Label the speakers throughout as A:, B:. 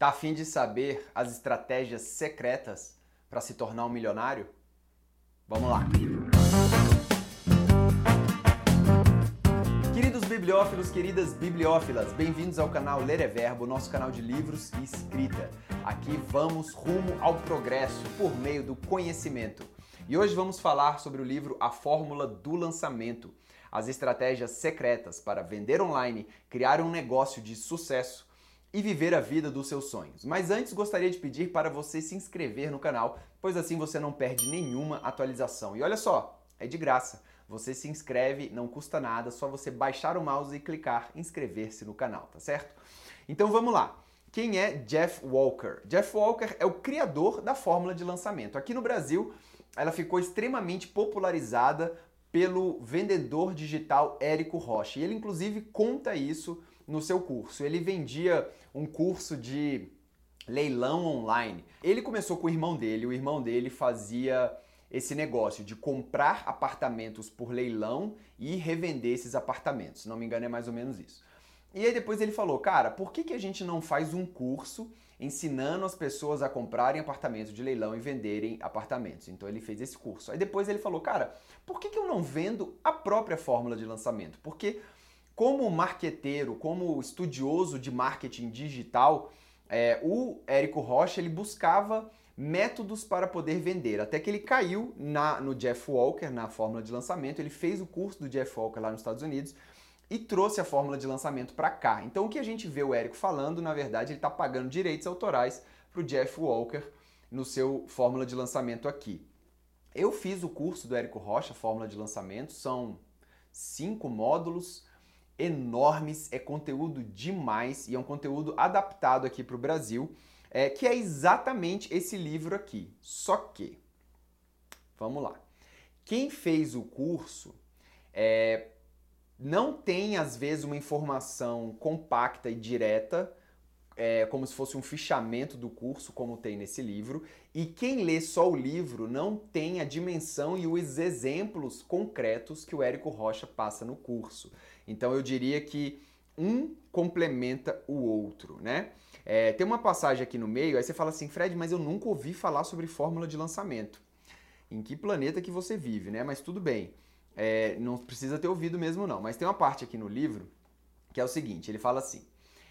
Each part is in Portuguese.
A: Tá afim de saber as estratégias secretas para se tornar um milionário? Vamos lá! Queridos bibliófilos, queridas bibliófilas, bem-vindos ao canal Ler é Verbo, nosso canal de livros e escrita. Aqui vamos rumo ao progresso por meio do conhecimento. E hoje vamos falar sobre o livro A Fórmula do Lançamento, as estratégias secretas para vender online, criar um negócio de sucesso e viver a vida dos seus sonhos. Mas antes gostaria de pedir para você se inscrever no canal, pois assim você não perde nenhuma atualização. E olha só, é de graça. Você se inscreve, não custa nada, só você baixar o mouse e clicar inscrever-se no canal, tá certo? Então vamos lá. Quem é Jeff Walker? Jeff Walker é o criador da fórmula de lançamento. Aqui no Brasil, ela ficou extremamente popularizada pelo vendedor digital Érico Rocha. E ele inclusive conta isso no seu curso. Ele vendia um curso de leilão online. Ele começou com o irmão dele, o irmão dele fazia esse negócio de comprar apartamentos por leilão e revender esses apartamentos. Se não me engano, é mais ou menos isso. E aí depois ele falou, cara, por que, que a gente não faz um curso ensinando as pessoas a comprarem apartamentos de leilão e venderem apartamentos? Então ele fez esse curso. Aí depois ele falou, cara, por que, que eu não vendo a própria fórmula de lançamento? Porque como marqueteiro, como estudioso de marketing digital, é, o Érico Rocha ele buscava métodos para poder vender, até que ele caiu na, no Jeff Walker, na fórmula de lançamento, ele fez o curso do Jeff Walker lá nos Estados Unidos e trouxe a fórmula de lançamento para cá. Então o que a gente vê o Érico falando, na verdade, ele está pagando direitos autorais para o Jeff Walker no seu fórmula de lançamento aqui. Eu fiz o curso do Érico Rocha, fórmula de lançamento, são cinco módulos, enormes, é conteúdo demais e é um conteúdo adaptado aqui para o Brasil, é, que é exatamente esse livro aqui. Só que, vamos lá, quem fez o curso é, não tem às vezes uma informação compacta e direta é, como se fosse um fichamento do curso, como tem nesse livro, e quem lê só o livro não tem a dimensão e os exemplos concretos que o Érico Rocha passa no curso. Então eu diria que um complementa o outro, né? É, tem uma passagem aqui no meio, aí você fala assim, Fred, mas eu nunca ouvi falar sobre fórmula de lançamento. Em que planeta que você vive, né? Mas tudo bem, é, não precisa ter ouvido mesmo não. Mas tem uma parte aqui no livro que é o seguinte, ele fala assim,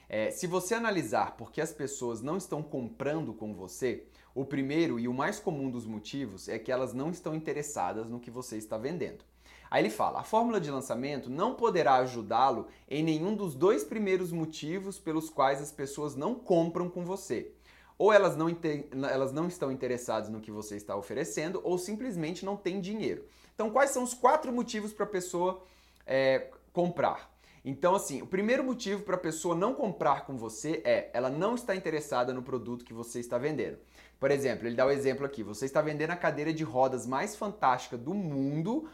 A: é, se você analisar por que as pessoas não estão comprando com você, o primeiro e o mais comum dos motivos é que elas não estão interessadas no que você está vendendo. Aí ele fala: a fórmula de lançamento não poderá ajudá-lo em nenhum dos dois primeiros motivos pelos quais as pessoas não compram com você. Ou elas não, elas não estão interessadas no que você está oferecendo, ou simplesmente não têm dinheiro. Então, quais são os quatro motivos para a pessoa é, comprar? Então, assim, o primeiro motivo para a pessoa não comprar com você é ela não está interessada no produto que você está vendendo. Por exemplo, ele dá o um exemplo aqui: você está vendendo a cadeira de rodas mais fantástica do mundo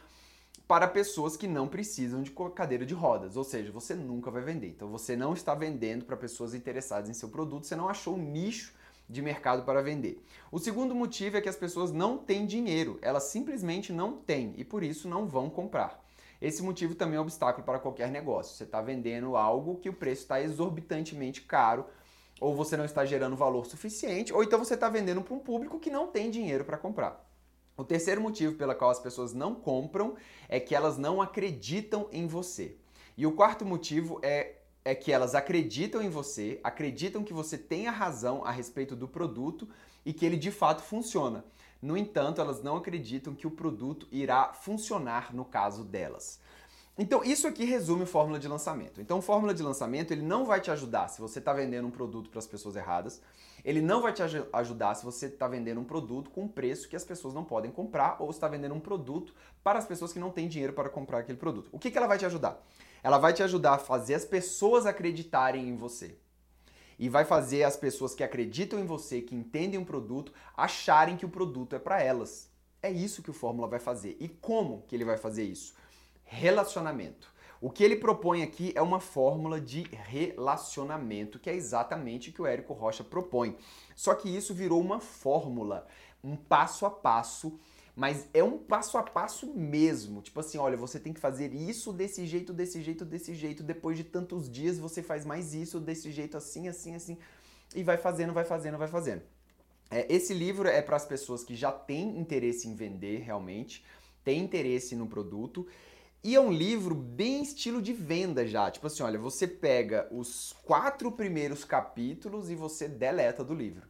A: para pessoas que não precisam de cadeira de rodas, ou seja, você nunca vai vender. Então, você não está vendendo para pessoas interessadas em seu produto, você não achou um nicho de mercado para vender. O segundo motivo é que as pessoas não têm dinheiro, elas simplesmente não têm e por isso não vão comprar. Esse motivo também é um obstáculo para qualquer negócio. Você está vendendo algo que o preço está exorbitantemente caro, ou você não está gerando valor suficiente, ou então você está vendendo para um público que não tem dinheiro para comprar. O terceiro motivo pela qual as pessoas não compram é que elas não acreditam em você. E o quarto motivo é, é que elas acreditam em você, acreditam que você tem a razão a respeito do produto e que ele de fato funciona. No entanto, elas não acreditam que o produto irá funcionar no caso delas. Então, isso aqui resume fórmula de lançamento. Então, fórmula de lançamento, ele não vai te ajudar se você está vendendo um produto para as pessoas erradas. Ele não vai te ajudar se você está vendendo um produto com preço que as pessoas não podem comprar ou está vendendo um produto para as pessoas que não têm dinheiro para comprar aquele produto. O que, que ela vai te ajudar? Ela vai te ajudar a fazer as pessoas acreditarem em você e vai fazer as pessoas que acreditam em você, que entendem o produto, acharem que o produto é para elas. É isso que o Fórmula vai fazer. E como que ele vai fazer isso? Relacionamento. O que ele propõe aqui é uma fórmula de relacionamento, que é exatamente o que o Érico Rocha propõe. Só que isso virou uma fórmula, um passo a passo mas é um passo a passo mesmo. Tipo assim, olha, você tem que fazer isso desse jeito, desse jeito, desse jeito. Depois de tantos dias você faz mais isso desse jeito, assim, assim, assim. e vai fazendo, vai fazendo, vai fazendo. É, esse livro é para as pessoas que já têm interesse em vender realmente, têm interesse no produto. E é um livro bem estilo de venda já. Tipo assim, olha, você pega os quatro primeiros capítulos e você deleta do livro.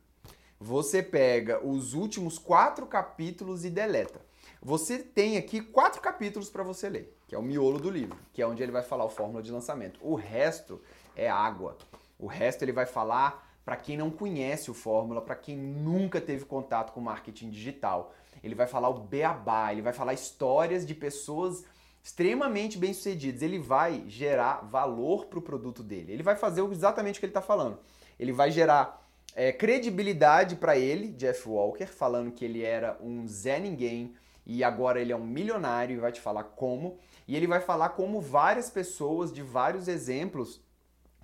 A: Você pega os últimos quatro capítulos e deleta. Você tem aqui quatro capítulos para você ler, que é o miolo do livro, que é onde ele vai falar o fórmula de lançamento. O resto é água. O resto ele vai falar para quem não conhece o fórmula, para quem nunca teve contato com marketing digital. Ele vai falar o beabá, ele vai falar histórias de pessoas extremamente bem-sucedidas. Ele vai gerar valor para o produto dele. Ele vai fazer exatamente o que ele está falando. Ele vai gerar é, credibilidade para ele, Jeff Walker, falando que ele era um Zé Ninguém e agora ele é um milionário e vai te falar como. E ele vai falar como várias pessoas de vários exemplos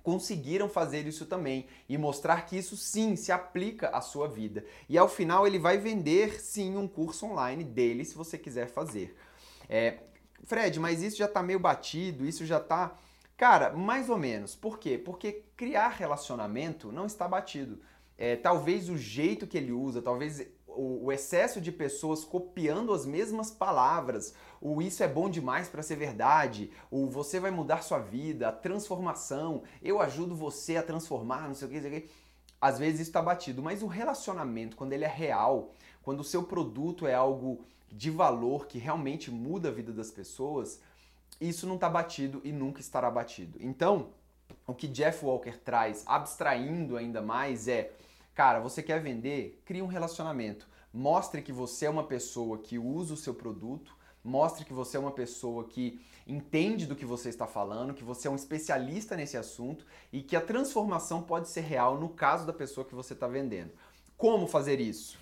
A: conseguiram fazer isso também e mostrar que isso sim se aplica à sua vida. E ao final ele vai vender sim um curso online dele se você quiser fazer. É, Fred, mas isso já está meio batido, isso já está. Cara, mais ou menos. Por quê? Porque criar relacionamento não está batido. É, talvez o jeito que ele usa, talvez o, o, excesso de pessoas copiando as mesmas palavras, o isso é bom demais para ser verdade, o você vai mudar sua vida, a transformação, eu ajudo você a transformar, não sei o que, não sei o que. Às vezes isso está batido, mas o relacionamento, quando ele é real, quando o seu produto é algo de valor que realmente muda a vida das pessoas, isso não está batido e nunca estará batido. Então, o que Jeff Walker traz, abstraindo ainda mais, é Cara, você quer vender? Crie um relacionamento. Mostre que você é uma pessoa que usa o seu produto, mostre que você é uma pessoa que entende do que você está falando, que você é um especialista nesse assunto e que a transformação pode ser real no caso da pessoa que você está vendendo. Como fazer isso?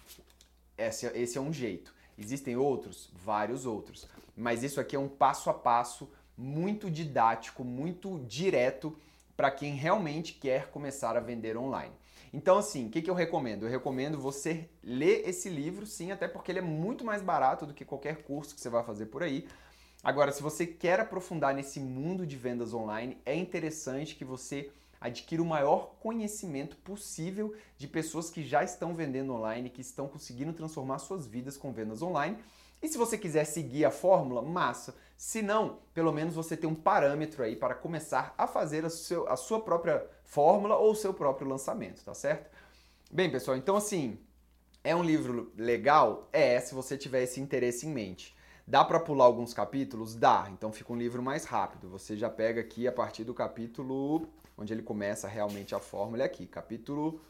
A: Esse, esse é um jeito. Existem outros? Vários outros. Mas isso aqui é um passo a passo muito didático, muito direto para quem realmente quer começar a vender online. Então, assim, o que, que eu recomendo? Eu recomendo você ler esse livro, sim, até porque ele é muito mais barato do que qualquer curso que você vai fazer por aí. Agora, se você quer aprofundar nesse mundo de vendas online, é interessante que você adquira o maior conhecimento possível de pessoas que já estão vendendo online, que estão conseguindo transformar suas vidas com vendas online. E se você quiser seguir a fórmula, massa. Se não, pelo menos você tem um parâmetro aí para começar a fazer a, seu, a sua própria fórmula ou o seu próprio lançamento, tá certo? Bem, pessoal, então assim, é um livro legal? É, se você tiver esse interesse em mente. Dá para pular alguns capítulos? Dá. Então fica um livro mais rápido. Você já pega aqui a partir do capítulo onde ele começa realmente a fórmula é aqui, capítulo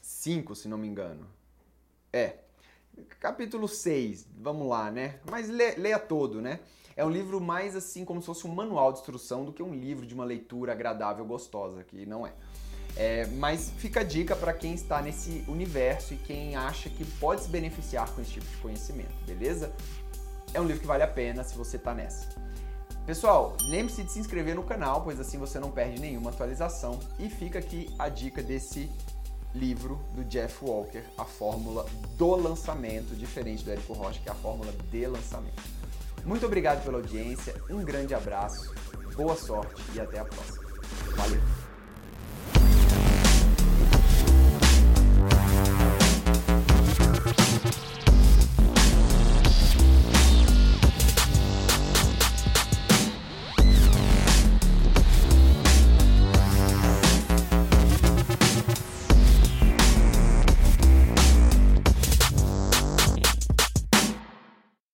A: 5, se não me engano. É. Capítulo 6, vamos lá, né? Mas leia todo, né? É um livro mais assim como se fosse um manual de instrução do que um livro de uma leitura agradável, gostosa, que não é. é mas fica a dica para quem está nesse universo e quem acha que pode se beneficiar com esse tipo de conhecimento, beleza? É um livro que vale a pena se você está nessa. Pessoal, lembre-se de se inscrever no canal, pois assim você não perde nenhuma atualização. E fica aqui a dica desse livro do Jeff Walker, a fórmula do lançamento, diferente do Érico Rocha, que é a fórmula de lançamento. Muito obrigado pela audiência, um grande abraço, boa sorte e até a próxima. Valeu!